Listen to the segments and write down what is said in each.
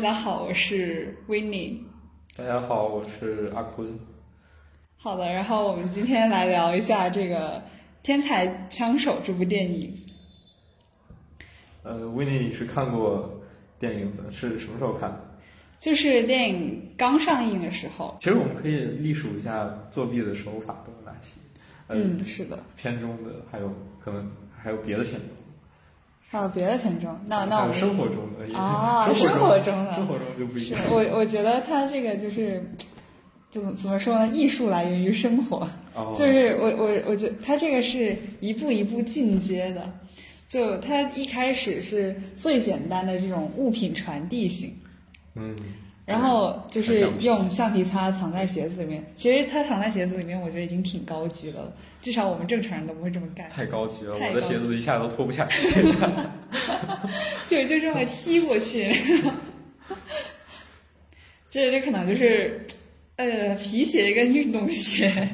家好，我是 w i n n i e 大家好，我是阿坤。好的，然后我们今天来聊一下这个《天才枪手》这部电影。呃 w i n n i e 是看过电影的，是什么时候看的？就是电影刚上映的时候。其实我们可以隶属一下作弊的手法都有哪些？嗯，是的。片中的还有可能还有别的片中。还有别的品种？那那我们生活中的啊，生活中的生活中就不一样。我我觉得他这个就是。怎么怎么说呢？艺术来源于生活，就是我我我觉得他这个是一步一步进阶的，就他一开始是最简单的这种物品传递型，嗯，然后就是用橡皮擦藏在鞋子里面。其实它藏在鞋子里面，我觉得已经挺高级了，至少我们正常人都不会这么干。太高级了，我的鞋子一下都脱不下去，就就这么踢过去，这这可能就是。呃，皮鞋跟运动鞋，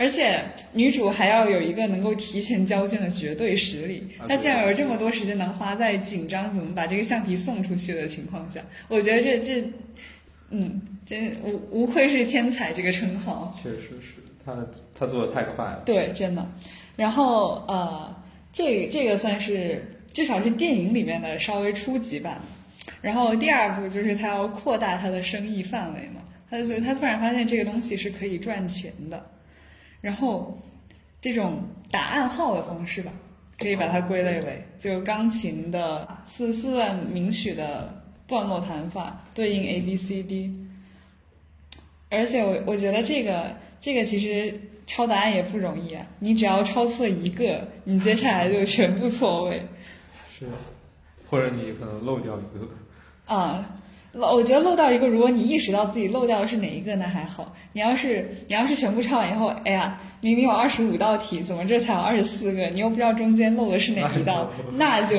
而且女主还要有一个能够提前交卷的绝对实力。她竟然有这么多时间能花在紧张怎么把这个橡皮送出去的情况下，我觉得这这，嗯，真无无愧是天才这个称号。确实是他，他做的太快了。对，真的。然后呃，这这个算是至少是电影里面的稍微初级版。然后第二步就是他要扩大他的生意范围嘛，他就他突然发现这个东西是可以赚钱的，然后这种打暗号的方式吧，可以把它归类为就钢琴的四四段名曲的段落弹法对应 A B C D，而且我我觉得这个这个其实抄答案也不容易啊，你只要抄错一个，你接下来就全部错位，是，或者你可能漏掉一个。啊，漏，我觉得漏掉一个，如果你意识到自己漏掉的是哪一个，那还好。你要是你要是全部抄完以后，哎呀，明明有二十五道题，怎么这才有二十四个？你又不知道中间漏的是哪一道，那就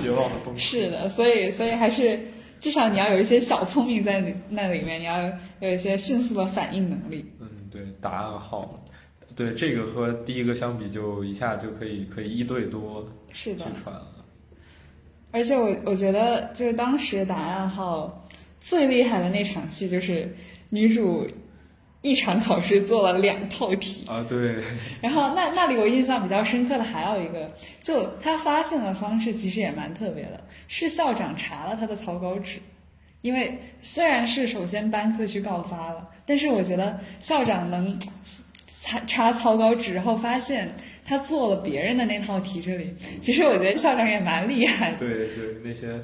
绝望的崩溃。是的，所以所以还是至少你要有一些小聪明在那里面，你要有一些迅速的反应能力。嗯，对，答案号，对这个和第一个相比，就一下就可以可以一对多是的传了。而且我我觉得，就是当时答案号最厉害的那场戏，就是女主一场考试做了两套题啊，对。然后那那里我印象比较深刻的还有一个，就她发现的方式其实也蛮特别的，是校长查了她的草稿纸，因为虽然是首先班课去告发了，但是我觉得校长能查查草稿纸，然后发现。他做了别人的那套题，这里其实我觉得校长也蛮厉害。对对，那些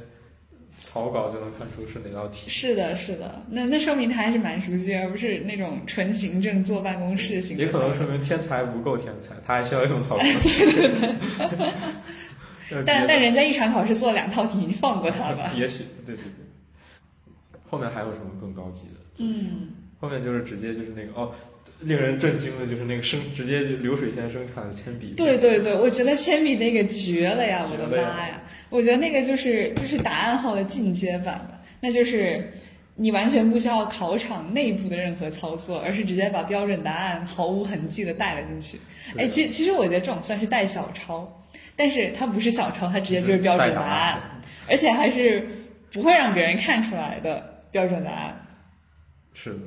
草稿就能看出是哪道题。是的，是的，那那说明他还是蛮熟悉，而不是那种纯行政坐办公室型。也可能说明天才不够天才，他还需要用草稿。对 对对。但但人家一场考试做了两套题，你放过他吧。也许，对对对。后面还有什么更高级的？嗯。后面就是直接就是那个哦。令人震惊的就是那个生直接就流水线生产的铅笔。对对对，我觉得铅笔那个绝了呀！我的妈呀！我觉得那个就是就是答案号的进阶版吧，那就是你完全不需要考场内部的任何操作，而是直接把标准答案毫无痕迹的带了进去。哎，其其实我觉得这种算是带小抄，但是它不是小抄，它直接就是标准答案，而且还是不会让别人看出来的标准答案。是的。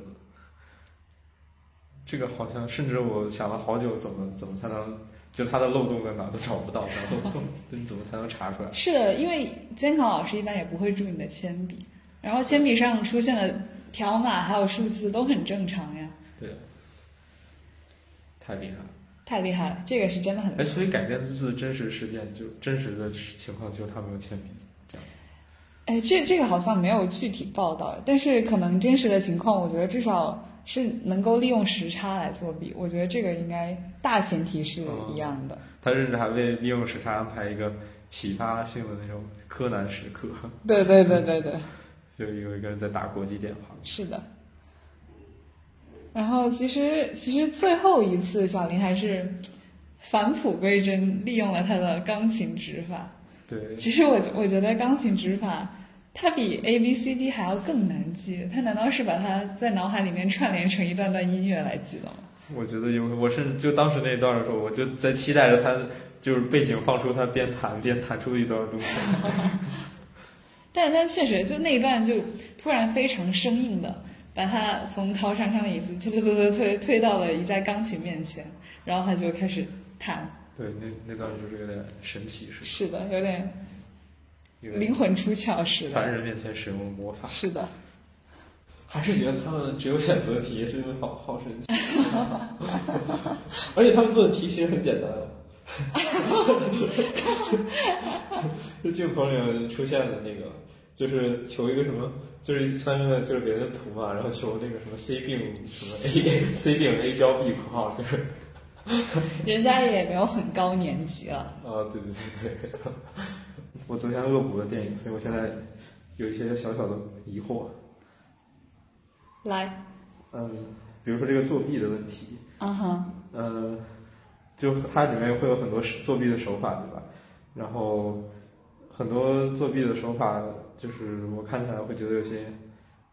这个好像，甚至我想了好久，怎么怎么才能，就它的漏洞在哪都找不到，漏洞，你怎么才能查出来？是的，因为监考老师一般也不会注意你的铅笔，然后铅笔上出现的条码还有数字都很正常呀。对，太厉害了，太厉害了，这个是真的很。哎，所以改编自真实事件，就真实的情况，就他们用铅笔。哎，这这个好像没有具体报道，但是可能真实的情况，我觉得至少。是能够利用时差来作弊，我觉得这个应该大前提是一样的。他甚至还为利用时差安排一个启发性的那种柯南时刻。对对对对对，就有一个人在打国际电话。是的。然后其实其实最后一次小林还是返璞归真，利用了他的钢琴指法。对。其实我我觉得钢琴指法。它比 A B C D 还要更难记，它难道是把它在脑海里面串联成一段段音乐来记的吗？我觉得有，我甚至就当时那一段的时候，我就在期待着它，就是背景放出它边弹边弹出一段东西。但但确实就那一段就突然非常生硬的把他从考场上的椅子推推推推推推到了一架钢琴面前，然后他就开始弹。对，那那段就是有点神奇似的，是的，有点灵魂出窍似的。凡人面前使用魔法。是的，还是觉得他们只有选择题，真的好好神奇。而且他们做的题其实很简单。就镜头里面出现的那个，就是求一个什么，就是三个就是别人图嘛，然后求那个什么 C 病什么 A C 病 A 交 B 括号，就是人家也没有很高年级了。啊，对对对对，我昨天恶补了电影，所以我现在有一些小小的疑惑。来，嗯，比如说这个作弊的问题，嗯哼，嗯，就它里面会有很多作弊的手法，对吧？然后很多作弊的手法，就是我看起来会觉得有些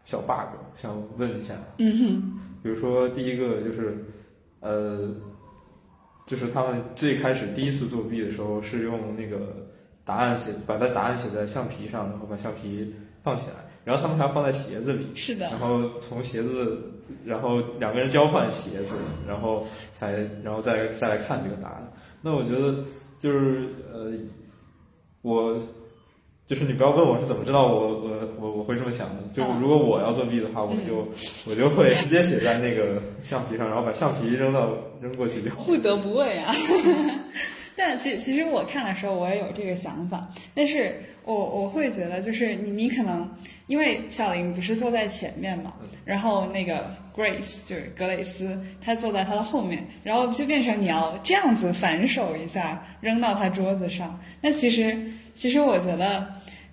小 bug，想问一下。嗯哼，比如说第一个就是，呃，就是他们最开始第一次作弊的时候是用那个答案写，把它答案写在橡皮上，然后把橡皮放起来，然后他们还要放在鞋子里，是的然，后从鞋子，然后两个人交换鞋子，然后才，然后再再来看这个答案。那我觉得就是呃，我就是你不要问我是怎么知道我我我我会这么想的。就嗯如果我要作弊的话，我就我就会直接写在那个橡皮上，然后把橡皮扔到扔过去就好。不得不问啊。但其其实我看的时候，我也有这个想法，但是我我会觉得，就是你你可能因为小林不是坐在前面嘛，然后那个 Grace 就是格蕾丝，她坐在他的后面，然后就变成你要这样子反手一下扔到他桌子上。那其实其实我觉得，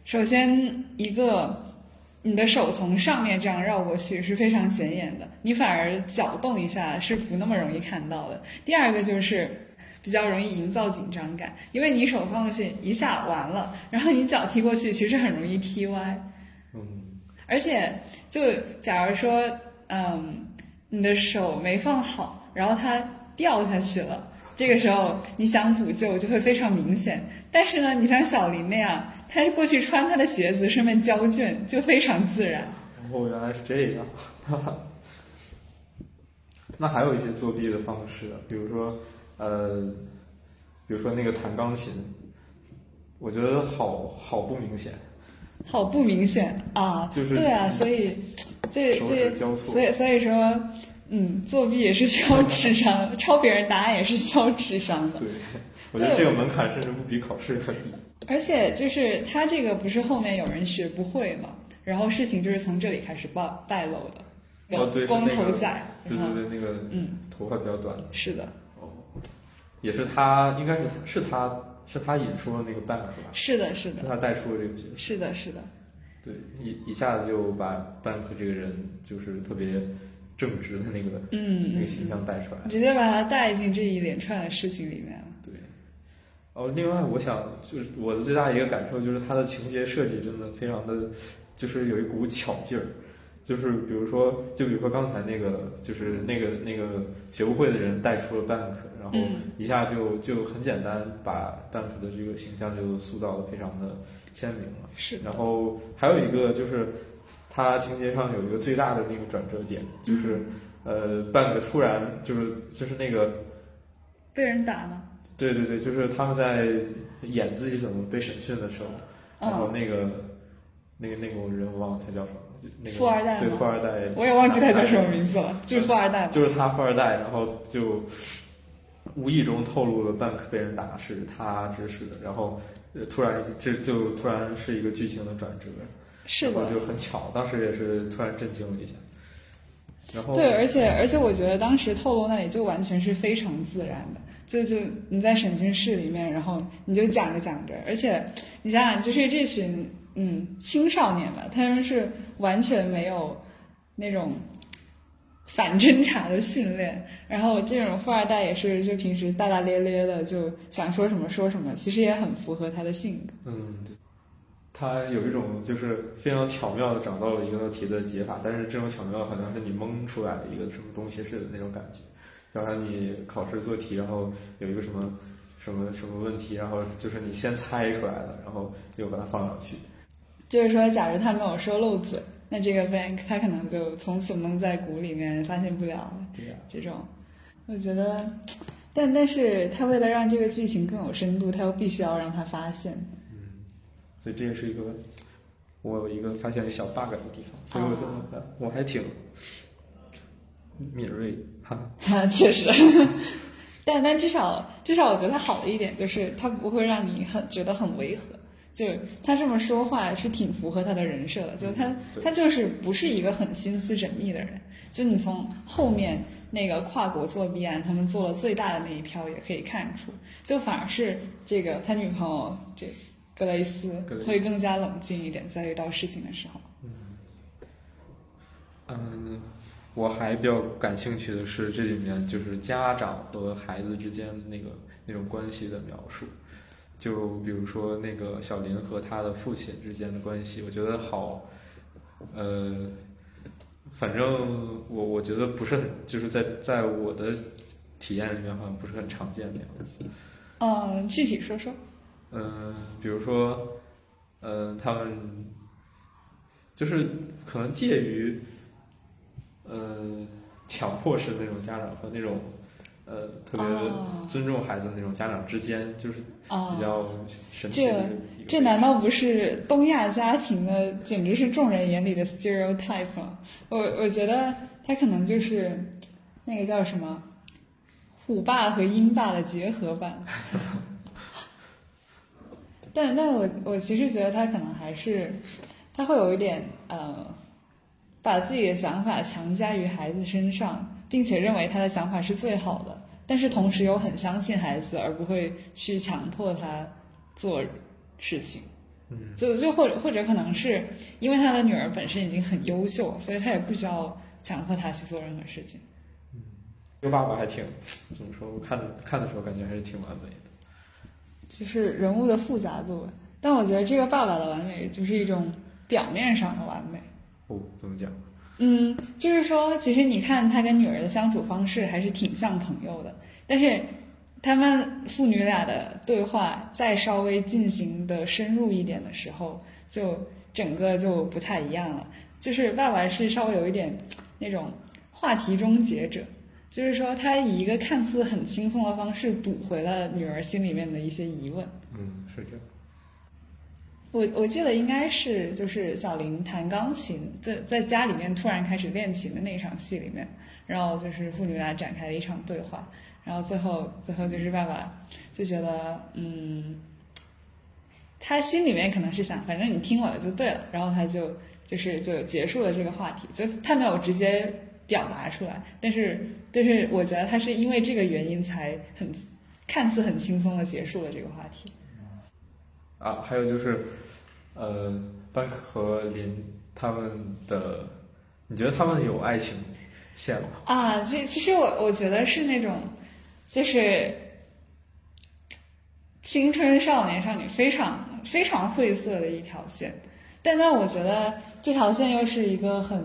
首先一个。你的手从上面这样绕过去是非常显眼的，你反而搅动一下是不那么容易看到的。第二个就是比较容易营造紧张感，因为你手放过去一下完了，然后你脚踢过去，其实很容易踢歪。嗯，而且就假如说，嗯，你的手没放好，然后它掉下去了，这个时候你想补救就会非常明显。但是呢，你像小林那样，他是过去穿他的鞋子，顺便交卷，就非常自然。哦，原来是这样。那还有一些作弊的方式，比如说，呃，比如说那个弹钢琴，我觉得好好不明显，好不明显啊！就是对啊，所以这手这所以所以说，嗯，作弊也是需要智商，抄别人答案也是需要智商的。对，我觉得这个门槛甚至不比考试还低。而且就是他这个不是后面有人学不会嘛，然后事情就是从这里开始暴败露的。哦，对，光头仔，对对对，那个嗯，头发比较短，是的，哦，也是他，应该是是他是他引出了那个 bank 吧，是的，是的，是他带出了这个角色，是的，是的，对，一一下子就把 bank 这个人就是特别正直的那个、嗯那个形象带出来。直接把他带进这一连串的事情里面了。对，哦，另外我想就是我的最大一个感受就是他的情节设计真的非常的，就是有一股巧劲儿。就是比如说，就比如说刚才那个，就是那个那个学不会的人带出了 bank，然后嗯。一下就就很简单把 bank 的这个形象就塑造的非常的鲜明了。是，然后还有一个就是，他情节上有一个最大的那个转折点，就是呃，bank 突然就是就是那个被人打了。对对对，就是他们在演自己怎么被审讯的时候，然后嗯，那个那个那个人我忘了他叫什么，就那个富二代对富二代，我也忘记他叫什么名字了，就是富二代。就是他富二代，然后就无意中透露了 bank 被人打是他指使的，然后呃突然这就突然是一个剧情的转折，是的，就很巧，当时也是突然震惊了一下。然后对，而且而且我觉得当时透露那里就完全是非常自然的，就就你在审讯室里面，然后你就讲着讲着，而且你想想，就是这群嗯青少年吧，他们是完全没有那种反侦查的训练，然后这种富二代也是就平时大大咧咧的，就想说什么说什么，其实也很符合他的性格。嗯，他有一种就是非常巧妙的找到了一个题的解法，但是这种巧妙好像是你蒙出来的一个什么东西似的那种感觉，就好像你考试做题，然后有一个什么什么什么问题，然后就是你先猜出来的，然后又把它放上去。就是说，假如他没有说漏嘴，那这个 Frank 他可能就从此蒙在鼓里面，发现不了对呀、这种。我觉得，但但是他为了让这个剧情更有深度，他又必须要让他发现。嗯所以这也是一个我有一个发现小 bug 的地方，所以我觉得我还挺敏锐，哈哈。哈，确实，但但至少至少我觉得他好的一点就是他不会让你很觉得很违和，就他这么说话是挺符合他的人设的，就他对。他就是不是一个很心思缜密的人，就你从后面那个跨国作弊案他们做了最大的那一票也可以看出，就反而是这个他女朋友这格雷斯格雷斯。会更加冷静一点，在遇到事情的时候。嗯，我还比较感兴趣的是这里面就是家长和孩子之间那个那种关系的描述，就比如说那个小林和他的父亲之间的关系，我觉得好，呃，反正我我觉得不是很，就是在在我的体验里面好像不是很常见的样子。嗯，具体说说。嗯，比如说，嗯，他们就是可能介于，嗯，强迫式的那种家长和那种，呃，特别哦尊重孩子的那种家长之间，就是啊比较神奇的一个一个这难道不是东亚家庭的，简直是众人眼里的 stereotype 吗？我我觉得他可能就是那个叫什么虎爸和鹰爸的结合版。但但我我其实觉得他可能还是他会有一点呃，把自己的想法强加于孩子身上，并且认为他的想法是最好的，但是同时又很相信孩子，而不会去强迫他做事情。嗯，就就或者或者可能是因为他的女儿本身已经很优秀，所以他也不需要强迫他去做任何事情。嗯这个爸爸还挺怎么说？我看看的时候感觉还是挺完美的。就是人物的复杂度，但我觉得这个爸爸的完美就是一种表面上的完美。哦，怎么讲？嗯，就是说，其实你看他跟女儿的相处方式还是挺像朋友的，但是他们父女俩的对话再稍微进行的深入一点的时候，就整个就不太一样了。就是爸爸是稍微有一点那种话题终结者，就是说他以一个看似很轻松的方式堵回了女儿心里面的一些疑问。嗯，是这样。我我记得应该是就是小林弹钢琴，在在家里面突然开始练琴的那场戏里面，然后就是父女俩展开了一场对话，然后最后最后就是爸爸就觉得嗯，他心里面可能是想反正你听我的就对了，然后他就就是就结束了这个话题，就他没有直接表达出来，但是但是我觉得他是因为这个原因才很看似很轻松的结束了这个话题。啊，还有就是，呃，班克和林他们的，你觉得他们有爱情线吗？啊，其其实我我觉得是那种，就是青春少年少女非常非常晦涩的一条线，但但我觉得这条线又是一个很，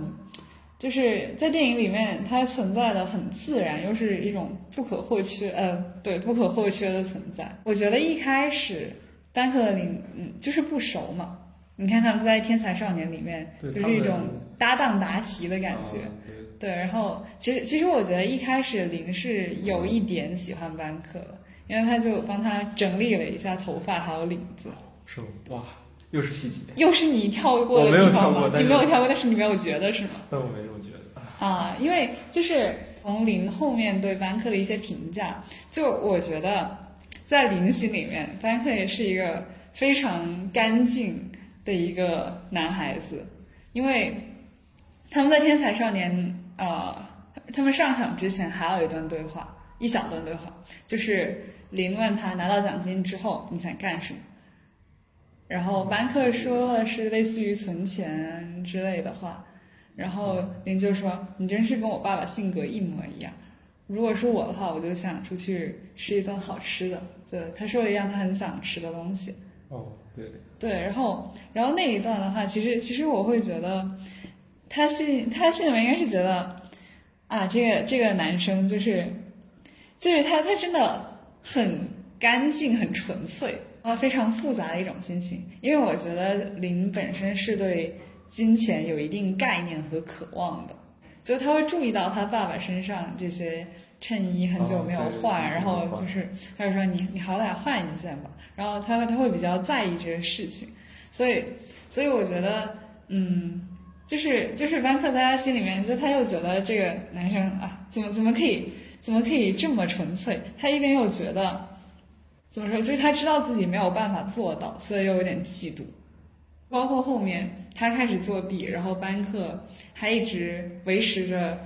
就是在电影里面它存在的很自然，又是一种不可或缺，呃，对，不可或缺的存在。我觉得一开始班克和林，嗯，就是不熟嘛。你看他们在《天才少年》里面，对就是一种搭档答题的感觉。啊对对，然后其实其实我觉得一开始林是有一点喜欢班克的，因为他就帮他整理了一下头发还有领子，是吗？哇，又是细节，又是你跳过的地方吗？你没有跳过，但是你没有觉得是吗？但我没这么觉得。啊，因为就是从林后面对班克的一些评价，就我觉得在林心里面，班克也是一个非常干净的一个男孩子，因为他们在《天才少年》呃，他们上场之前还有一段对话，一小段对话，就是林问他拿到奖金之后你想干什么，然后班克说了是类似于存钱之类的话。然后林就说：“你真是跟我爸爸性格一模一样。如果是我的话，我就想出去吃一顿好吃的。”对，他说了一样他很想吃的东西。哦，对，对，然后然后那一段的话，其实其实我会觉得，他心他心里面应该是觉得，啊，这个这个男生就是，就是他他真的很干净很纯粹。啊非常复杂的一种心情，因为我觉得林本身是对金钱有一定概念和渴望的，就他会注意到他爸爸身上这些衬衣很久没有换，对然后就是他就说你你好歹换一件吧，然后他他会比较在意这些事情，所以所以我觉得嗯。就是就是班克在他心里面，就他又觉得这个男生啊，怎么怎么可以怎么可以这么纯粹？他一边又觉得怎么说，就是他知道自己没有办法做到，所以又有点嫉妒。包括后面他开始作弊，然后班克还一直维持着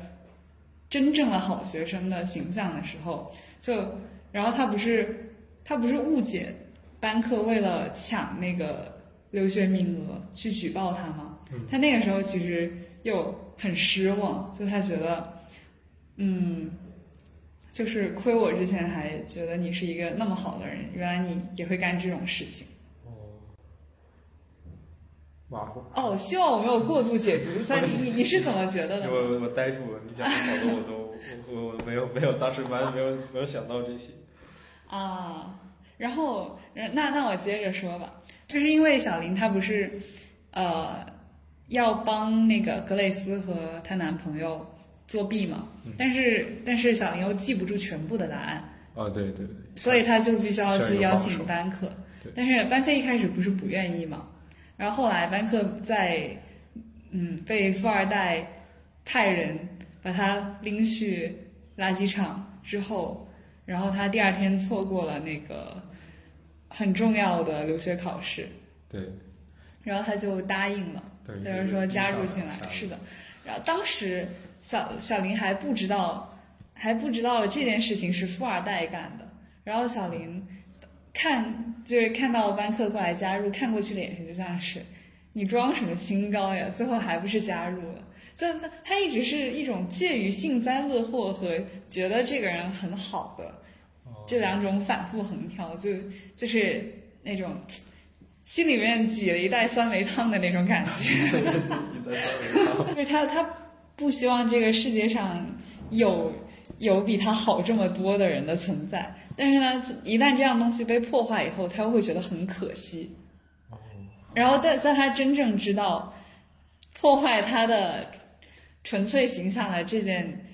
真正的好学生的形象的时候，就然后他不是他不是误解班克为了抢那个留学名额去举报他吗？他那个时候其实又很失望，就他觉得，嗯，就是亏我之前还觉得你是一个那么好的人，原来你也会干这种事情。哦，希望我没有过度解读。所以 你你你是怎么觉得的呢？我我呆住了，你讲的好多我都我 我没有没有，当时完全没有没有想到这些。啊，然后那那我接着说吧，就是因为小林她不是呃要帮那个格蕾丝和她男朋友作弊嘛，但是但是小林又记不住全部的答案，啊，对对对，所以他就必须要去邀请班克。但是班克一开始不是不愿意嘛，然后后来班克在嗯被富二代派人把他拎去垃圾场之后，然后他第二天错过了那个很重要的留学考试，对然后他就答应了。对，就是说加入进来，是的。然后当时小小林还不知道，还不知道这件事情是富二代干的。然后小林看就是看到班克过来加入，看过去的眼神就像是你装什么清高呀？最后还不是加入了。这这他一直是一种介于幸灾乐祸和觉得这个人很好的哦这两种反复横跳，就就是那种心里面挤了一袋酸梅汤的那种感觉。就是他他不希望这个世界上有有比他好这么多的人的存在，但是呢，一旦这样东西被破坏以后，他又会觉得很可惜。哦然后在在他真正知道破坏他的纯粹形象的这件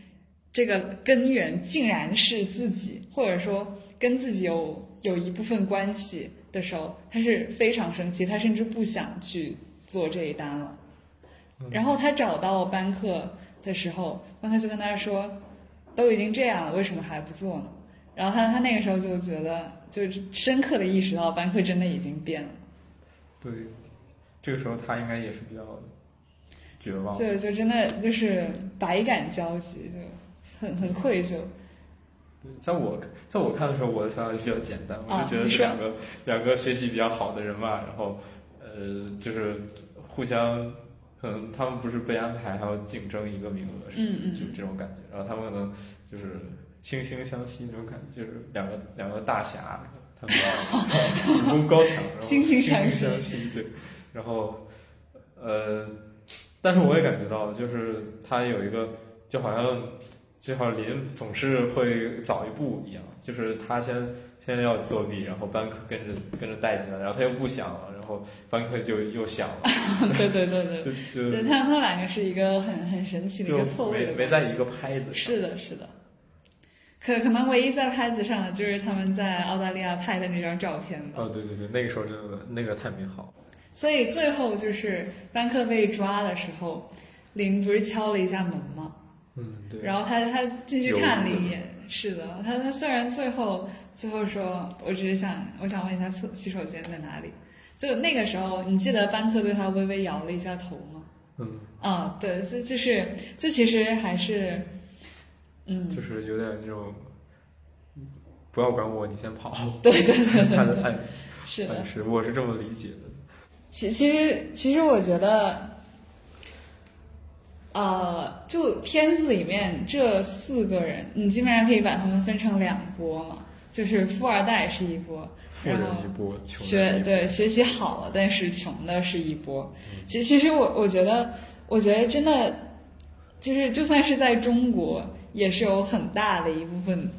这个根源竟然是自己，或者说跟自己有有一部分关系的时候，他是非常生气，他甚至不想去做这一单了。然后他找到班克的时候，班克就跟他说：“都已经这样了，为什么还不做呢？”然后他他那个时候就觉得，就是深刻的意识到班克真的已经变了。对，这个时候他应该也是比较绝望。就就真的就是百感交集，就很很愧疚。在我在我看的时候，我的想法就比较简单，我啊就觉得是两个两个学习比较好的人嘛，然后呃，就是互相可能他们不是被安排，还要竞争一个名额，是嗯嗯就这种感觉。然后他们可能就是惺惺相惜那种感觉，就是两个两个大侠，他们要 武功高强，惺惺相惺惜相惜，对。然后呃，但是我也感觉到，就是他有一个，就好像就好像林总是会早一步一样，就是他先先要作弊，然后班克跟着跟着带进来，然后他又不想后班克就又想了，对对对对，就就对，他们他们两个是一个很很神奇的一个错位没没在一个拍子上。是的，是的。可可能唯一在拍子上的就是他们在澳大利亚拍的那张照片吧。哦，对对对，那个时候真的那个太美好了。所以最后就是班克被抓的时候，林不是敲了一下门吗？嗯，对。然后他他进去看了一眼，是的，他他虽然最后最后说，我只是想我想问一下厕洗手间在哪里。就那个时候，你记得班克对他微微摇了一下头吗？嗯，啊、对，这就是这其实还是，嗯，就是有点那种，不要管我，你先跑。对对对对他的暗是的暗。示，我是这么理解的。其其实其实我觉得，呃，就片子里面这四个人，你基本上可以把他们分成两波嘛，就是富二代是一波，富人一波，穷学对学习好了但是穷的是一波。其其实我我觉得，我觉得真的就是就算是在中国，也是有很大的一部分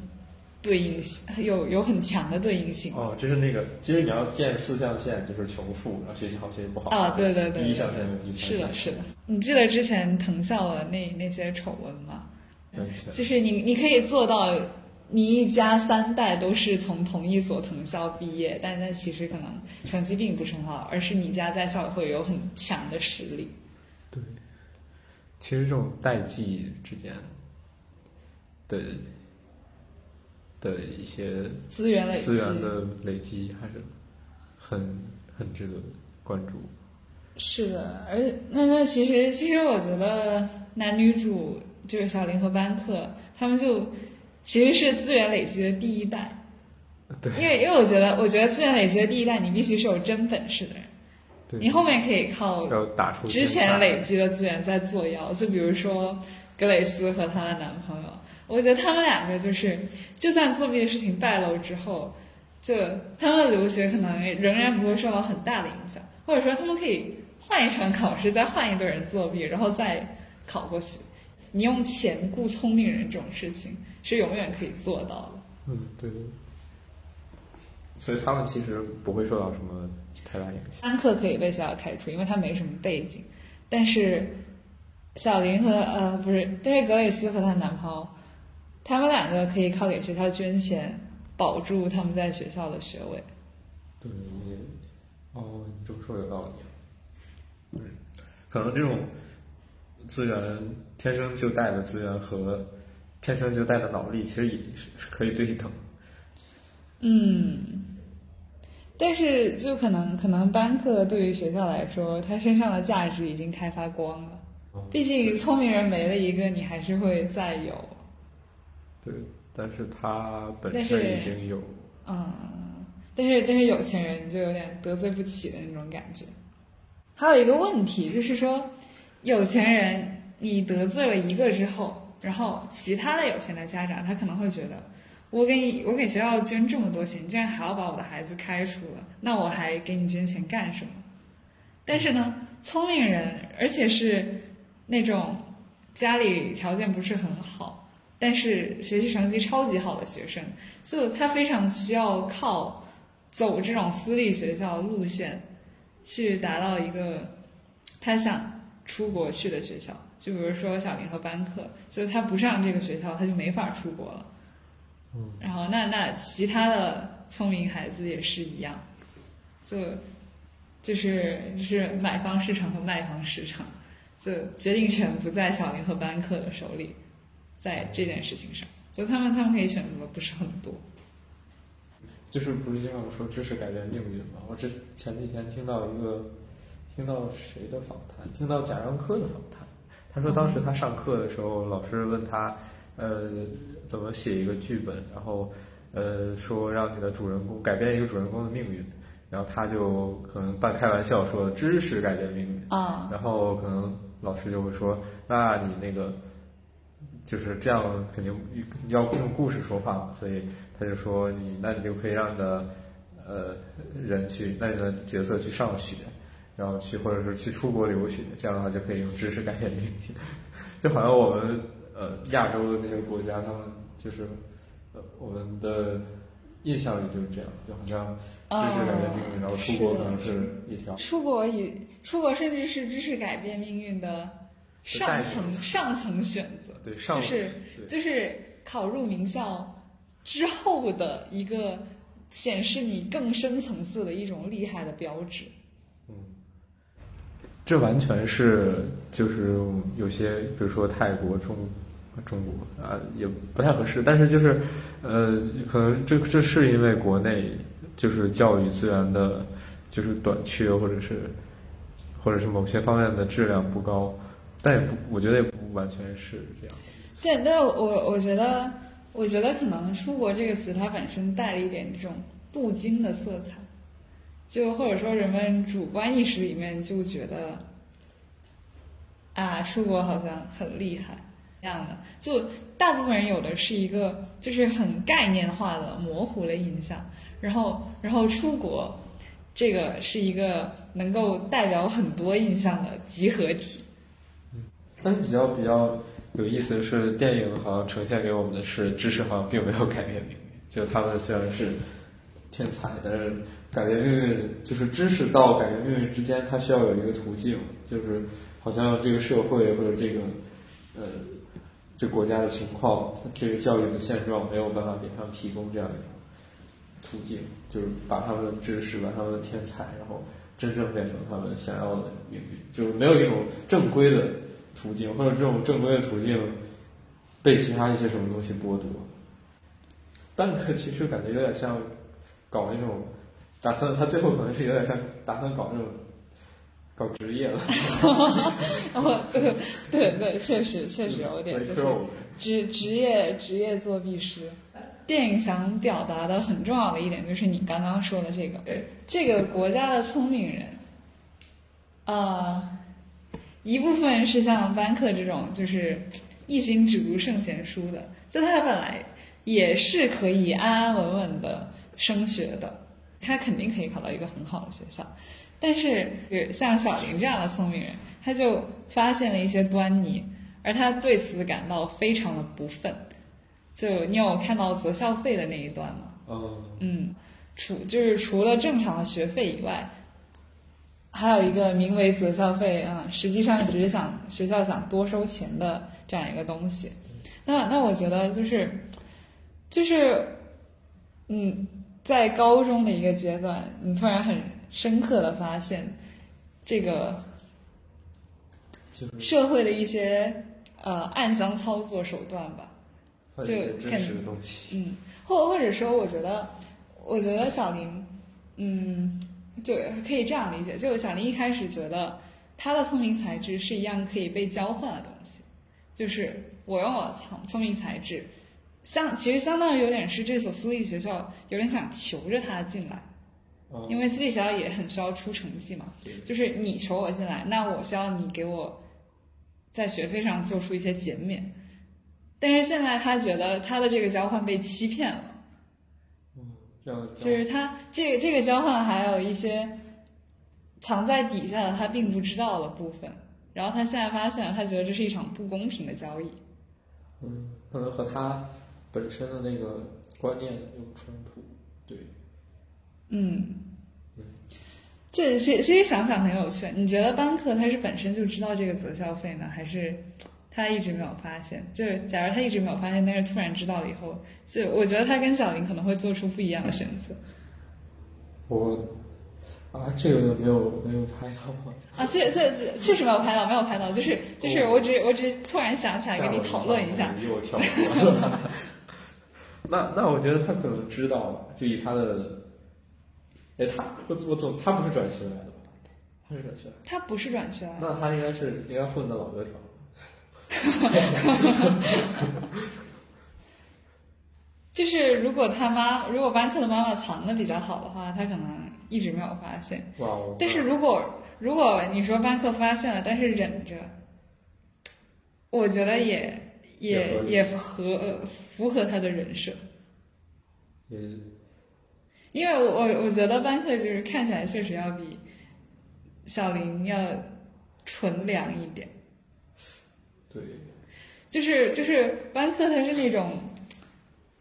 对应性，有有很强的对应性。哦，就是那个，其实你要建四象限，就是穷富，然后学习好，学习不好。啊，对对对，第一象限和第三是的，是的。你记得之前藤校的那那些丑闻吗？就是你你可以做到，你一家三代都是从同一所藤校毕业，但但其实可能成绩并不是很好，而是你家在校委会有很强的实力。对，其实这种代际之间的。的一些资源累资源的累积还是很很值得关注。是的，而那那其实其实我觉得男女主就是小林和班克，他们就其实是资源累积的第一代。对，因为因为我觉得我觉得资源累积的第一代，你必须是有真本事的人。对，你后面可以靠之前累积的资源在作妖，就比如说格蕾丝和她的男朋友。我觉得他们两个就是，就算作弊的事情败露之后，就他们留学可能仍然不会受到很大的影响，或者说他们可以换一场考试，再换一堆人作弊，然后再考过去。你用钱雇聪明人这种事情是永远可以做到的。嗯，对对。所以他们其实不会受到什么太大影响。安克可以被学校开除，因为他没什么背景，但是小林和呃不是，但是格蕾斯和她男朋友。他们两个可以靠给学校捐钱，保住他们在学校的学位。对，哦，你这么说有道理。嗯，可能这种资源天生就带的资源和天生就带的脑力，其实也是可以对等。嗯，但是就可能可能班克对于学校来说，他身上的价值已经开发光了。毕竟聪明人没了一个，你还是会再有。对，但是他本身已经有，嗯，但是但是有钱人就有点得罪不起的那种感觉。还有一个问题就是说，有钱人你得罪了一个之后，然后其他的有钱的家长他可能会觉得，我给你我给学校捐这么多钱，你竟然还要把我的孩子开除了，那我还给你捐钱干什么？但是呢，聪明人而且是那种家里条件不是很好。但是学习成绩超级好的学生，就他非常需要靠走这种私立学校路线，去达到一个他想出国去的学校。就比如说小林和班克，就他不上这个学校，他就没法出国了。嗯。然后那那其他的聪明孩子也是一样，就就是就是买方市场和卖方市场，就决定权不在小林和班克的手里。在这件事情上，就他们他们可以选择的不是很多。就是不是经常说知识改变命运吗？我之前几天听到一个，听到谁的访谈？听到贾樟柯的访谈。他说当时他上课的时候，老师问他，呃，怎么写一个剧本，然后呃说让你的主人公改变一个主人公的命运，然后他就可能半开玩笑说知识改变命运啊，然后可能老师就会说，那你那个。就是这样，肯定要用故事说话嘛，所以他就说你，那你就可以让你的呃人去，那你的角色去上学，然后去或者是去出国留学，这样的话就可以用知识改变命运。就好像我们呃亚洲的这些国家，他们就是呃我们的印象里就是这样，就好像知识改变命运，然后出国可能是一条。出国也出国甚至是知识改变命运的上层上层选择。对上，就是就是考入名校之后的一个显示你更深层次的一种厉害的标志。这完全是就是有些，比如说泰国、中中国啊，也不太合适。但是就是呃，可能这这是因为国内就是教育资源的，就是短缺，或者是或者是某些方面的质量不高。但也不，我觉得也不完全是这样。对，但我我觉得，我觉得可能“出国”这个词它本身带了一点这种镀金的色彩，就或者说人们主观意识里面就觉得，啊，出国好像很厉害这样的。就大部分人有的是一个就是很概念化的模糊的印象，然后然后出国这个是一个能够代表很多印象的集合体。但是比较比较有意思的是，电影好像呈现给我们的是知识好像并没有改变命运。就他们虽然是天才，但是改变命运就是知识到改变命运之间，它需要有一个途径，就是好像这个社会或者这个呃这国家的情况，这个教育的现状没有办法给他们提供这样一种途径，就是把他们的知识、把他们的天才，然后真正变成他们想要的命运，就是没有一种正规的途径，或者这种正规的途径被其他一些什么东西剥夺。班克其实感觉有点像搞那种打算，他最后可能是有点像打算搞那种搞职业了。哦，对对对，确实确实有点就是职职业职业作弊师。电影想表达的很重要的一点就是你刚刚说的这个，这个国家的聪明人，啊、一部分是像班克这种就是一心只读圣贤书的，就他本来也是可以安安稳稳的升学的，他肯定可以考到一个很好的学校。但是像小林这样的聪明人，他就发现了一些端倪，而他对此感到非常的不忿。就你有看到择校费的那一段吗？嗯，嗯，除就是除了正常的学费以外，还有一个名为择校费啊、嗯，实际上只是想学校想多收钱的这样一个东西。那那我觉得就是就是嗯，在高中的一个阶段，你突然很深刻的发现这个社会的一些呃暗箱操作手段吧。发现一些真实的东西。嗯，或或者说，我觉得，我觉得小林，嗯，就可以这样理解，就小林一开始觉得他的聪明才智是一样可以被交换的东西，就是我用我聪聪明才智，相其实相当于有点是这所私立学校有点想求着他进来，嗯因为私立学校也很需要出成绩嘛，就是你求我进来，那我需要你给我在学费上做出一些减免。但是现在他觉得他的这个交换被欺骗了，这样就是他这个这个交换还有一些藏在底下的他并不知道的部分，然后他现在发现了，他觉得这是一场不公平的交易。嗯，可能和他本身的那个观念有冲突。对，嗯，这其其实想想很有趣。你觉得班克他是本身就知道这个择校费呢，还是他一直没有发现？就是假如他一直没有发现，但是突然知道了以后，就我觉得他跟小林可能会做出不一样的选择。我啊，这个没有没有拍到吗？啊，这这这确实没有拍到，没有拍到，就是就是我只我只突然想起来跟你讨论一下。又跳。那那我觉得他可能知道吧，就以他的，哎，他我我总他不是转学来的吧？他是转学来的，他不是转学啊，那他应该是应该混的老油条。就是如果他妈如果班克的妈妈藏的比较好的话，他可能一直没有发现。哇哦！但是如果如果你说班克发现了，但是忍着，我觉得也也也合符合他的人设，嗯，因为我我我觉得班克就是看起来确实要比小林要纯良一点，对，就是就是班克他是那种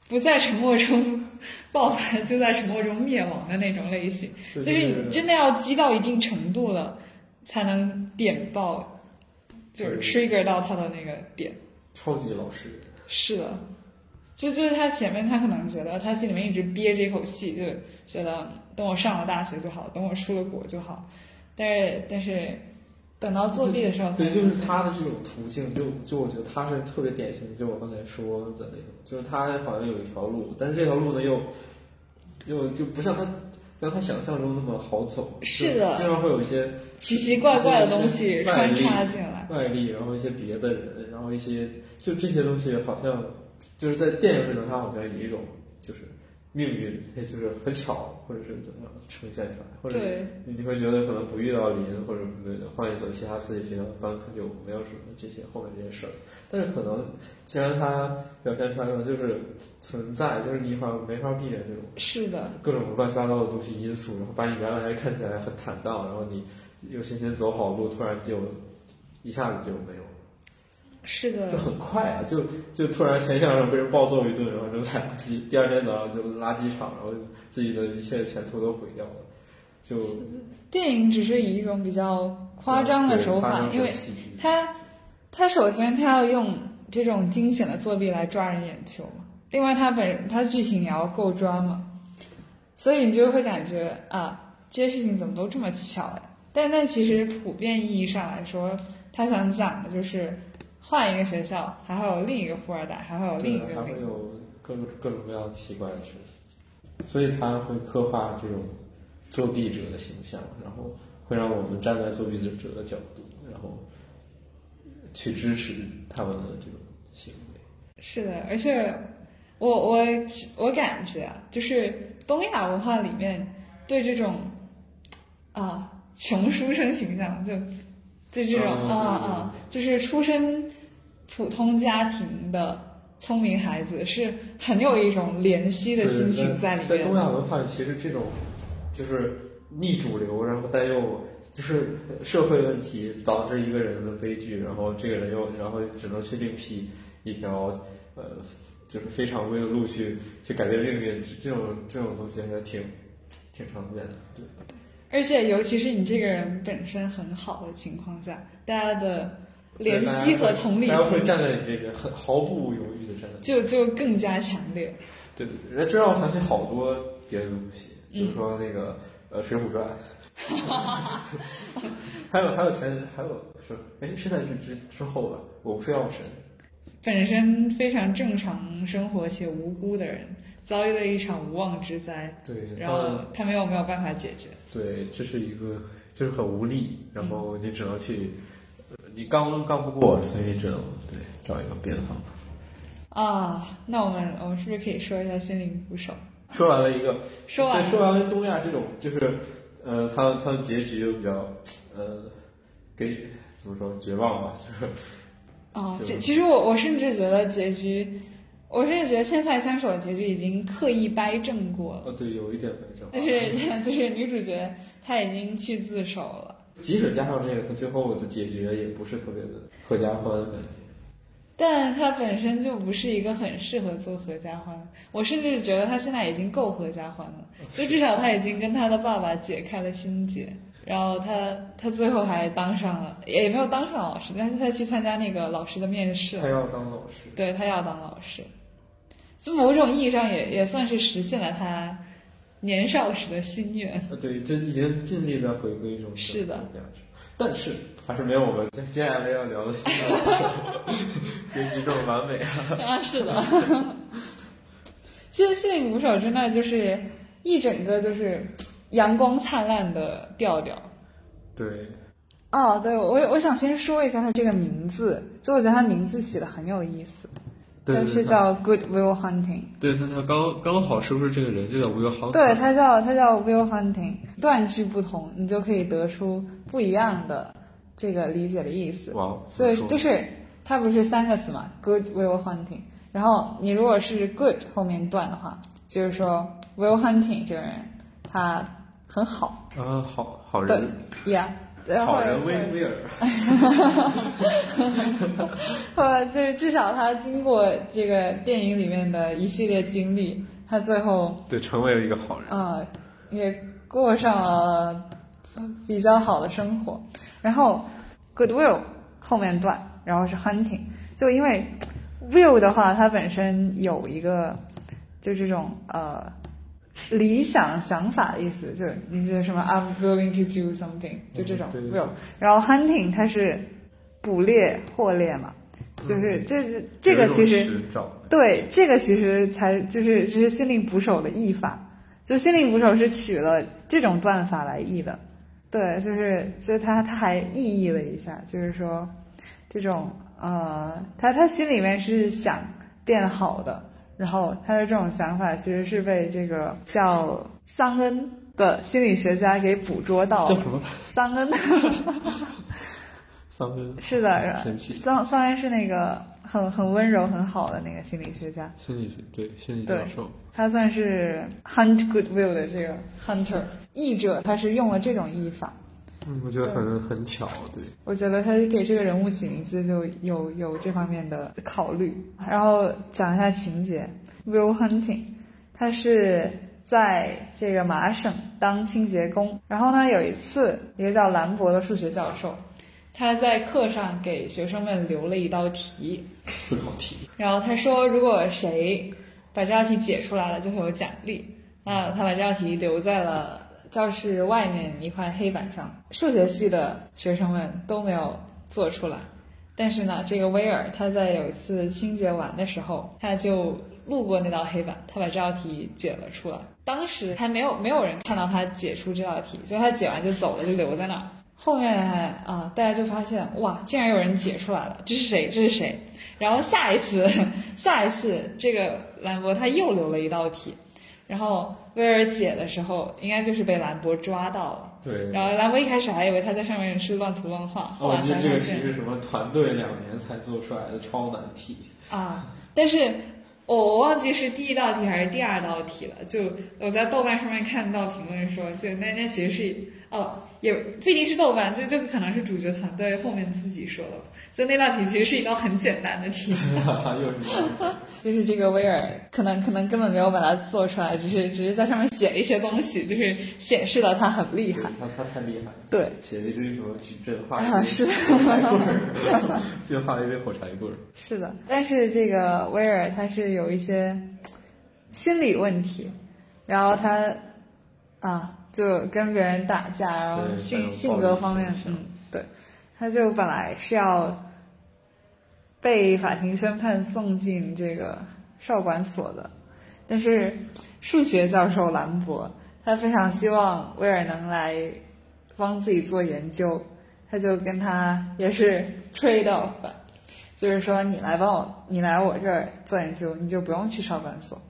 不在沉默中爆发，就在沉默中灭亡的那种类型。就就是你真的要激到一定程度了，才能点爆，就是 trigger 到他的那个点。超级老实人。是的，就就是他前面他可能觉得他心里面一直憋着一口气，就觉得等我上了大学就好，等我出了国就好。但是但是等到作弊的时候，对，就是他的这种途径，就就我觉得他是特别典型，就我刚才说的那种，就是他好像有一条路，但是这条路呢又又就不像他不像他想象中那么好走，是的经常会有一些奇奇怪怪的东西穿插进来。外力，然后一些别的人，然后一些就这些东西好像就是在电影里面，它好像有一种就是命运，就是很巧，或者是怎么呈现出来，或者对，你会觉得可能不遇到林，或者换一所其他私立学校，班克就没有什么这些后面这些事儿。但是可能既然它表现出来了，就是存在，就是你好像没法避免这种是的，各种乱七八糟的东西因素，然后把你原来看起来很坦荡，然后你又先先走好路，突然就一下子就没有了。是的。就，很快啊，就就突然前一天晚上被人暴揍一顿，然后扔在垃圾，第二天早上就垃圾场，然后自己的一切前途都毁掉了，就电影只是以一种比较夸张的手法，因为它它首先它要用这种惊险的作弊来抓人眼球嘛，另外它本它剧情也要够抓嘛，所以你就会感觉啊，这些事情怎么都这么巧呀？但但其实普遍意义上来说，他想讲的就是换一个学校，还会有另一个富二代，还会有另一个还会有各种各种各样奇怪的事情，所以他会刻画这种作弊者的形象，然后会让我们站在作弊者的角度，然后去支持他们的这种行为。是的，而且我我我感觉啊，就是东亚文化里面对这种啊穷书生形象，就就这种嗯啊啊，就是出身普通家庭的聪明孩子，是很有一种怜惜的心情在里面在东亚文化里，其实这种就是逆主流，然后但又就是社会问题导致一个人的悲剧，然后这个人又然后只能去另辟一条呃就是非常规的路去去改变命运，这这种这种东西还挺挺常见的。对，而且尤其是你这个人本身很好的情况下，大家的怜惜和同理大家会站在你这边，很毫不犹豫的站在。就就更加强烈。对对对，这让我想起好多别的东西，比嗯如说那个呃《水浒传》还有还有前还有是哎是在这之之后吧，我不是药神，本身非常正常生活且无辜的人，遭遇了一场无妄之灾，对，然后他没有没有办法解决。对，这是一个就是很无力，然后你只能去，呃你刚刚不过，所以只能对找一个别的方法。啊，那我们我们是不是可以说一下心灵捕手？说完了一个，说完对，说完了东亚这种，就是呃，他他的结局又比较呃，给怎么说绝望吧，就是啊，其其实我我甚至觉得结局，我甚至觉得天才枪手的结局已经刻意掰正过了，呃对，有一点掰正。但是 就是女主角她已经去自首了。即使加上这个，他最后的解决也不是特别的合家欢的感觉。但他本身就不是一个很适合做合家欢，我甚至觉得他现在已经够合家欢了，就至少他已经跟他的爸爸解开了心结，然后他他最后还当上了，也没有当上老师，但是他去参加那个老师的面试，他要当老师，对他要当老师，就某种意义上也也算是实现了她年少时的心愿。呃，对，就已经尽力在回归一种是的价值，但是还是没有我们接接下来要聊的新的结局这么完美啊。啊，是的。现在《心灵捕手》真的就是一整个就是阳光灿烂的调调。对，哦，对，我我想先说一下他这个名字，就我觉得他名字起的很有意思，它是叫 Good Will Hunting，对他他刚刚好是不是这个人就叫 Will Hunting？？对，他叫他叫 Will Hunting，断句不同，你就可以得出不一样的这个理解的意思。哇，所以就是它不是三个词嘛，good will hunting。然后你如果是 good 后面断的话，就是说 will hunting 这个人他很好，啊，好好人对人，，yeah，好人威对威尔，呃，就是至少他经过这个电影里面的一系列经历，他最后对，成为了一个好人。呃也过上了比较好的生活。然后 goodwill 后面断，然后是 hunting，就因为 will 的话，它本身有一个就这种呃理想想法的意思，就是你记得什么 I'm willing to do something，就这种 will。然后 hunting 它是捕猎获猎嘛，就是这这个其实。对，这个其实才就是这是心灵捕手的译法，就心灵捕手是取了这种断法来译的。对，就是所以他他还意译了一下，就是说这种呃，他他心里面是想变好的，然后他的这种想法其实是被这个叫桑恩的心理学家给捕捉到了。叫什么？桑恩桑恩 是的，神奇桑桑恩是那个很很温柔很好的那个心理学家。心理学对心理学教授，他算是 hunt goodwill 的这个 hunter 译者，他是用了这种译法。嗯，我觉得很很巧，对。我觉得他给这个人物起名字就有有这方面的考虑。然后讲一下情节，Will Hunting，他是在这个麻省当清洁工。然后呢，有一次，一个叫兰博的数学教授，他在课上给学生们留了一道题，思考题。然后他说，如果谁把这道题解出来了，就会有奖励。那他把这道题留在了。教室外面一块黑板上，数学系的学生们都没有做出来。但是呢，这个威尔他在有一次清洁完的时候，他就路过那道黑板，他把这道题解了出来。当时还没有没有人看到他解出这道题，就他解完就走了，就留在那儿。后面啊，大家就发现哇，竟然有人解出来了，这是谁？这是谁？然后下一次，下一次这个兰博他又留了一道题。然后威尔姐的时候，应该就是被兰博抓到了。对。然后兰博一开始还以为他在上面是乱涂乱画。我记得这个题是什么？团队两年才做出来的超难题。啊！但是我我忘记是第一道题还是第二道题了。就我在豆瓣上面看到评论说，就那那其实是哦，也不一定是豆瓣，就就可能是主角团队后面自己说的。就那道题其实是一道很简单的题，又 是就是这个威尔可能可能根本没有把它做出来，只是只是在上面写了一些东西，就是显示了他很厉害。他他太厉害。对，写了一堆什么矩阵，画啊是的，就画了一堆火柴棍儿。是的，但是这个威尔他是有一些心理问题，然后他啊就跟别人打架，然后性性格方面，嗯，对，他就本来是要。被法庭宣判送进这个少管所的，但是数学教授兰博他非常希望威尔能来帮自己做研究，他就跟他也是 trade off，就是说你来帮我，你来我这儿做研究，你就不用去少管所。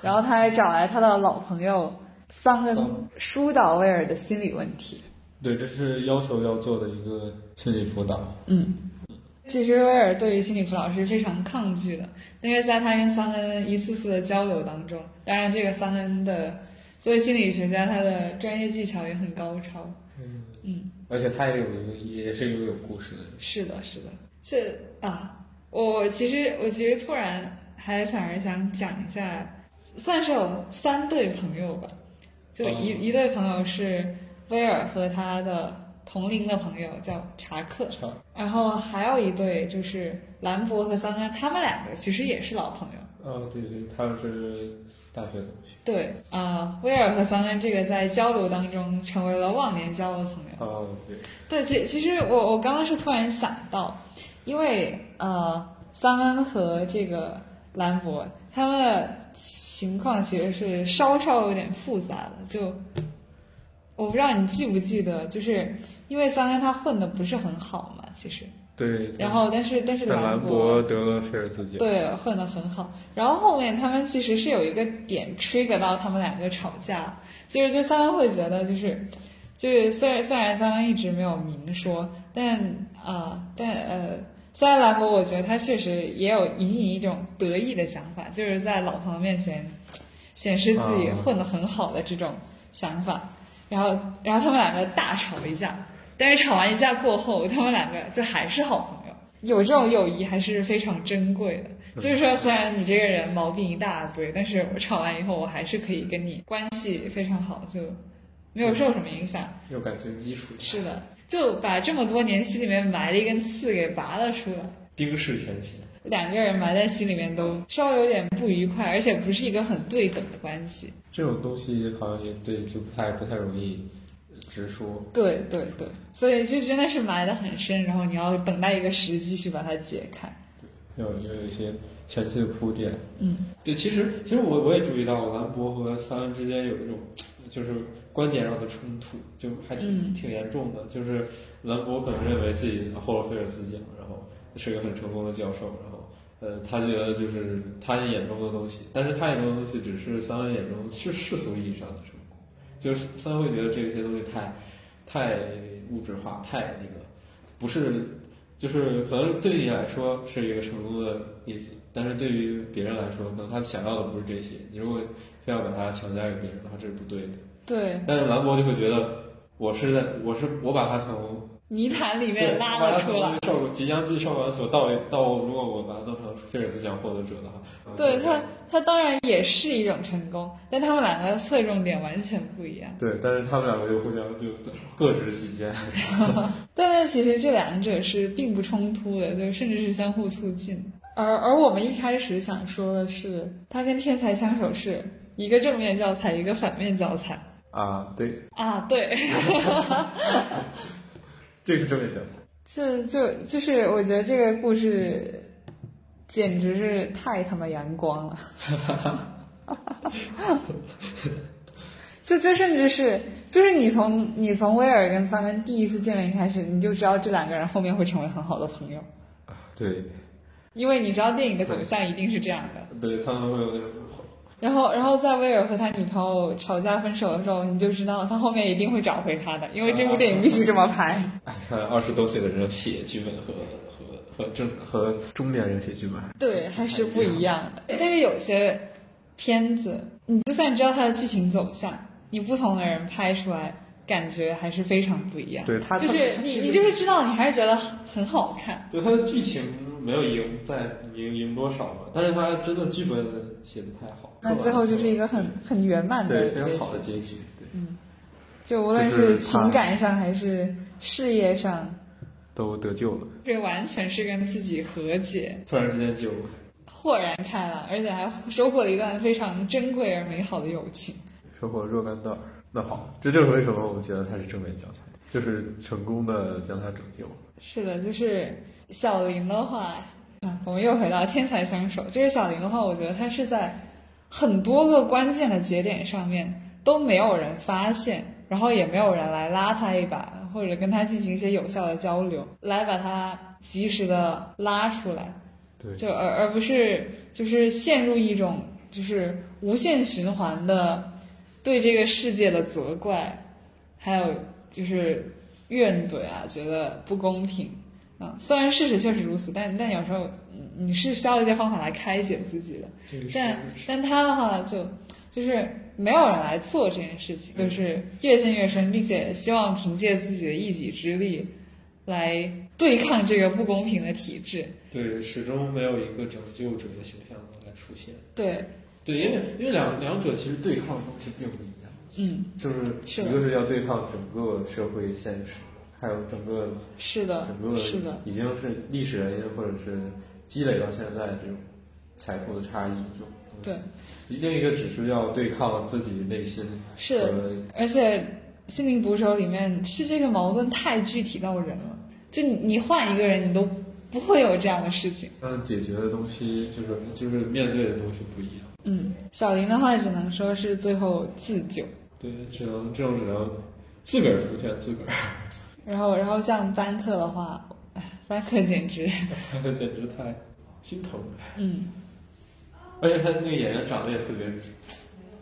然后他还找来他的老朋友桑恩疏导威尔的心理问题。对，这是要求要做的一个心理辅导。嗯。其实威尔对于心理辅导是非常抗拒的，但是在他跟桑恩一次次的交流当中，当然这个桑恩的作为心理学家，他的专业技巧也很高超。嗯嗯，而且他也有一个，也是拥有故事的人。是的，是的。这啊，我其实我其实突然还反而想讲一下，算是有三对朋友吧，就一一对朋友是威尔和他的。同龄的朋友叫查克，然后还有一对就是兰博和桑恩，他们两个其实也是老朋友。哦，对对，他们是大学同学。对啊，威尔和桑恩这个在交流当中成为了忘年交的朋友。哦，对。对，其其实我我刚刚是突然想到，因为呃，桑恩和这个兰博他们的情况其实是稍稍有点复杂的，就。我不知道你记不记得，就是因为桑恩他混的不是很好嘛，其实。对。然后，但是但是兰博得了菲尔兹奖。对，混的很好。然后后面他们其实是有一个点 trigger 到他们两个吵架，就是就桑恩会觉得就是，就是虽然虽然桑恩一直没有明说，但啊但呃，虽然兰博我觉得他确实也有隐隐一种得意的想法，就是在老婆面前显示自己混的很好的这种想法。然后，然后他们两个大吵一架，但是吵完一架过后，他们两个就还是好朋友。有这种友谊还是非常珍贵的。就是说，虽然你这个人毛病一大堆，但是我吵完以后，我还是可以跟你关系非常好，就没有受什么影响。有感情基础。是的，就把这么多年心里面埋的一根刺给拔了出来。冰释前嫌。两个人埋在心里面都稍微有点不愉快，而且不是一个很对等的关系。这种东西好像也对，就不太不太容易直说。对对对，所以就真的是埋得很深，然后你要等待一个时机去把它解开。对，要要有一些前期的铺垫。嗯，对，其实其实我我也注意到兰博和桑恩之间有一种就是观点上的冲突，就还挺挺严重的。就是兰博可能认为自己获了菲尔兹奖，然后是一个很成功的教授，然后。呃，他觉得就是他眼中的东西，但是他眼中的东西只是桑恩眼中是世俗意义上的成功，就是桑恩会觉得这些东西太，太物质化，太那个，不是，就是可能对你来说是一个成功的例子，但是对于别人来说，可能他想要的不是这些。你如果非要把它强加给别人的话，这是不对的。对。但是兰博就会觉得。我是在我是我把它从泥潭里面拉了出来。即将进少管所到到，如果我把它当成菲尔兹奖获得者的话，对他，他当然也是一种成功，但他们两个侧重点完全不一样。对，但是他们两个就互相就各执己见。但是其实这两者是并不冲突的，就甚至是相互促进。而而我们一开始想说的是，他跟天才枪手是一个正面教材，一个反面教材啊，对，啊，对，这是正面教材。这就就是我觉得这个故事简直是太他妈阳光了，就就甚至是就是你从你从威尔跟桑恩第一次见面开始，你就知道这两个人后面会成为很好的朋友，啊，对，因为你知道电影的走向一定是这样的。对他们会有那种然后，然后在威尔和他女朋友吵架分手的时候，你就知道他后面一定会找回他的，因为这部电影必须这么拍。哎，看二十多岁的人写剧本和和和正和中年人写剧本，对，还是不一样的。但是有些片子，你就算知道它的剧情走向，你不同的人拍出来，感觉还是非常不一样。对他就是你，你就是知道，你还是觉得很好看。对他的剧情没有赢在赢赢多少嘛，但是他真的剧本写的太好，那最后就是一个很很圆满的对非结局常好的结局，对，嗯就无论是是情感上还是事业上，都得救了，这完全是跟自己和解。突然之间就豁然开朗，而且还收获了一段非常珍贵而美好的友情。收获若干段。那好，这就是为什么我们觉得他是正面教材，就是成功的将他拯救了。是的，就是小林的话，啊，我们又回到天才相守。就是小林的话，我觉得他是在很多个关键的节点上面都没有人发现，然后也没有人来拉他一把，或者跟他进行一些有效的交流，来把他及时的拉出来。对，就而而不是就是陷入一种就是无限循环的对这个世界的责怪，还有就是怨怼啊，觉得不公平。嗯，虽然事实确实如此，但但有时候你你是需要一些方法来开解自己的。但但他的话就就是没有人来做这件事情，就是越陷越深，并且希望凭借自己的一己之力来对抗这个不公平的体制。对，始终没有一个拯救者的形象来出现。对，对，因为因为两两者其实对抗的东西并不一样，嗯，就是一个是要对抗整个社会现实，还有整个是的整，个是的，已经是历史原因或者是积累到现在这种财富的差异这种东对西。另一个只是要对抗自己内心是而且《心灵捕手》里面是这个矛盾太具体到人了，就你你换一个人，你都不会有这样的事情。嗯解决的东西，就是就是面对的东西不一样。嗯，小林的话只能说是最后自救，对，只能这种只能自个儿出现自个儿，然后然后像班克的话，哎，班克简直，简直太心疼了。嗯，而且他那个演员长得也特别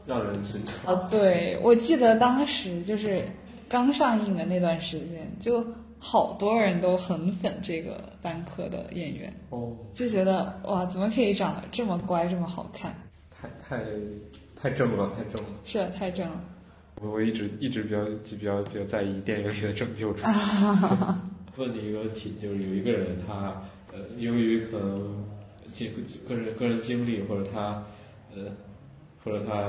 让人心疼。啊，对，我记得当时就是刚上映的那段时间，就好多人都很粉这个班克的演员，哦，就觉得哇，怎么可以长得这么乖，这么好看？太太太正了，太正了。是的，太正了。我我一直一直比较比较比较在意电影里的拯救者。问你一个问题，就是有一个人他呃，由于可能经个人个人经历，或者他呃，或者他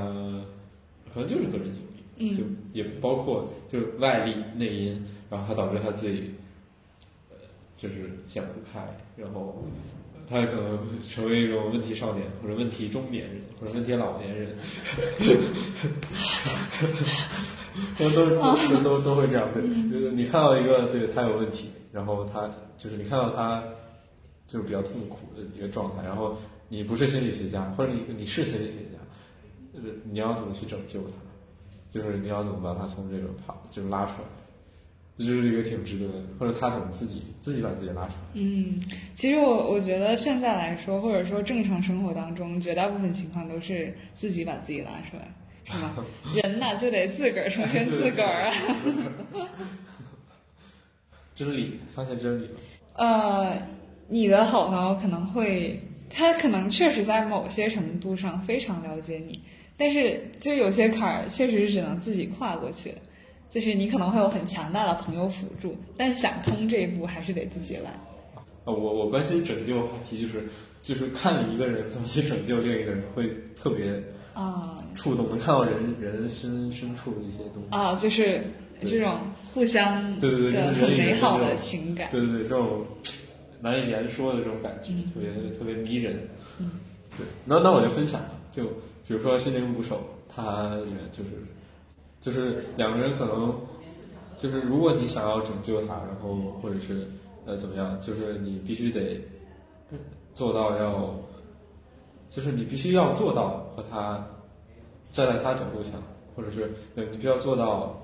可能就是个人经历，嗯就也包括就是外力内因，然后他导致他自己呃，就是想不开，然后。他可能成为一种问题少年，或者问题中年人，或者问题老年人，都 都都都都会这样。对，就是你看到一个对他有问题，然后他就是你看到他就是比较痛苦的一个状态，然后你不是心理学家，或者你你是心理学家，就是你要怎么去拯救他？就是你要怎么把他从这个爬就是拉出来？这就是一个挺值得的，或者他怎么自己自己把自己拉出来？嗯，其实我我觉得现在来说，或者说正常生活当中，绝大部分情况都是自己把自己拉出来，是吗？人呐就得自个儿成全自个儿啊。真理，发现真理了。呃，你的好朋友可能会，他可能确实在某些程度上非常了解你，但是就有些坎儿确实是只能自己跨过去的。就是你可能会有很强大的朋友辅助，但想通这一步还是得自己来。啊，我我关心拯救话题，就是就是看一个人怎么去拯救另一个人，会特别啊触动，能看到人人心深处的一些东西。啊，就是这种互相对对对，的很美好的情感。对对对，这种难以言说的这种感觉，嗯特别特别迷人。嗯，对，那那我就分享吧，就比如说《心灵捕手》，它里面就是就是两个人可能就是如果你想要拯救他，然后或者是呃怎么样，就是你必须得做到要，就是你必须要做到和他站在他角度想，或者是对你必须要做到，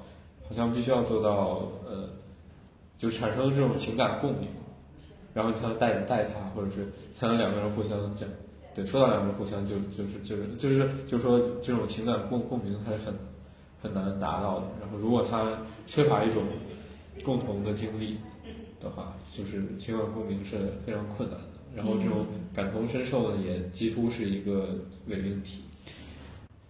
好像必须要做到呃，就产生这种情感共鸣，然后才能带人带他，或者是才能两个人互相这样。对，说到两个人互相就就是就是就是就是说这种情感共共鸣还是很很难达到的。然后如果他缺乏一种共同的经历的话，就是情感共鸣是非常困难的。然后这种感同身受呢，也几乎是一个伪命题。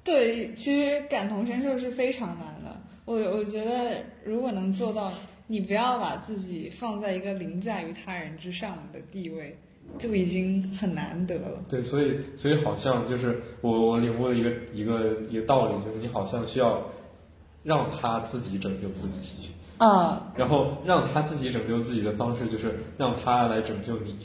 对，其实感同身受是非常难的。我我觉得，如果能做到，你不要把自己放在一个凌驾于他人之上的地位，就已经很难得了。对，所以所以好像就是我我领悟的一个一个一个道理，就是你好像需要让他自己拯救自己，啊、然后让他自己拯救自己的方式就是让他来拯救你，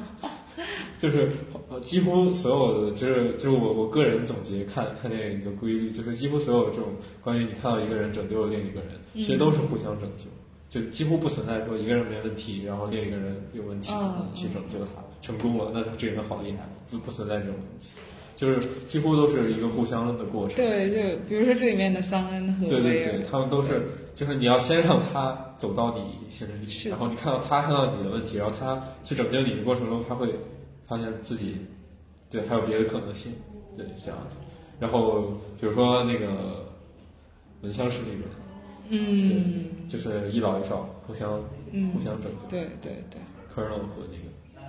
就是呃几乎所有的就是就是我我个人总结看看这一个规律，就是几乎所有这种关于你看到一个人拯救了另一个人，其实都是互相拯救。就几乎不存在说一个人没问题，然后另一个人有问题，嗯。然后去拯救他，成功了，那这个人好厉害，不不存在这种东西，就是几乎都是一个互相的过程。对，就比如说这里面的桑恩和对，对对，他们都是，就是你要先让他走到你心里，是然后你看到他看到你的问题，然后他去拯救你的过程中，他会发现自己对还有别的可能性，对这样子。然后比如说那个闻香识女人，嗯就是一老一少互相嗯互，相拯救。对对对，Colonel 和那个，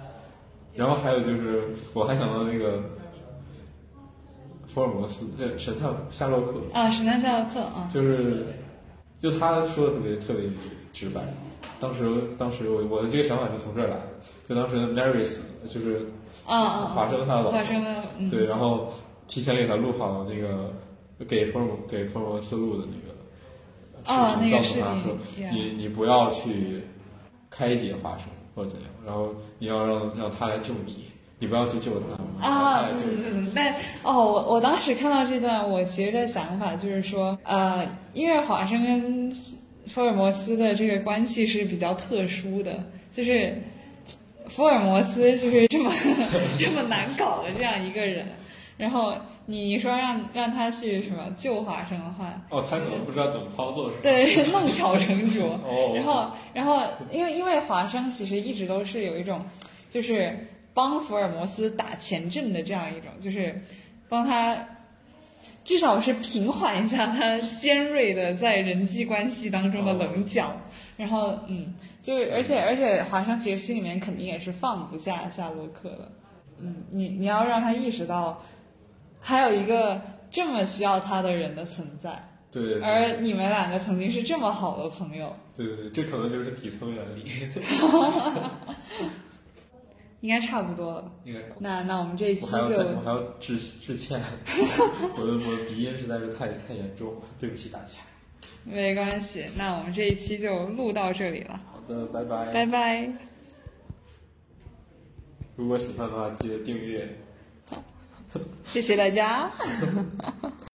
然后还有就是，我还想到那个福尔摩斯，这神探夏洛克，啊，神探夏洛克啊，就是就他说的特别特别直白。当时当时我我的这个想法是从这儿来的，就当时 Mary 死了，就是啊啊，华生他的老婆华生对，然后提前给他录好那个给福尔摩给福尔摩斯录的那个哦那个视频告诉他说你你不要去开解华生或者怎样，然后你要让让他来救你，你不要去救他啊，对对对，但哦，我我当时看到这段，我其实的想法就是说，呃，因为华生跟福尔摩斯的这个关系是比较特殊的，就是福尔摩斯就是这么 这么难搞的这样一个人，然后你说让让他去什么救华生的话，哦，他可能不知道怎么操作是吧？对，弄巧成拙。哦，然后，然后，因为因为华生其实一直都是有一种，就是帮福尔摩斯打前阵的这样一种，就是帮他至少是平缓一下他尖锐的在人际关系当中的棱角。然后，嗯，就是而且而且华生其实心里面肯定也是放不下夏洛克的。嗯，你你要让他意识到，还有一个这么需要他的人的存在。对对对而你们两个曾经是这么好的朋友，对对对，这可能就是底层原理，应该差不多了。应该是。那那我们这一期我还我就还要致致歉，我的我的鼻音实在是太太严重，对不起大家。没关系，那我们这一期就录到这里了，好的，拜拜。拜拜。如果喜欢的话，记得订阅。谢谢大家。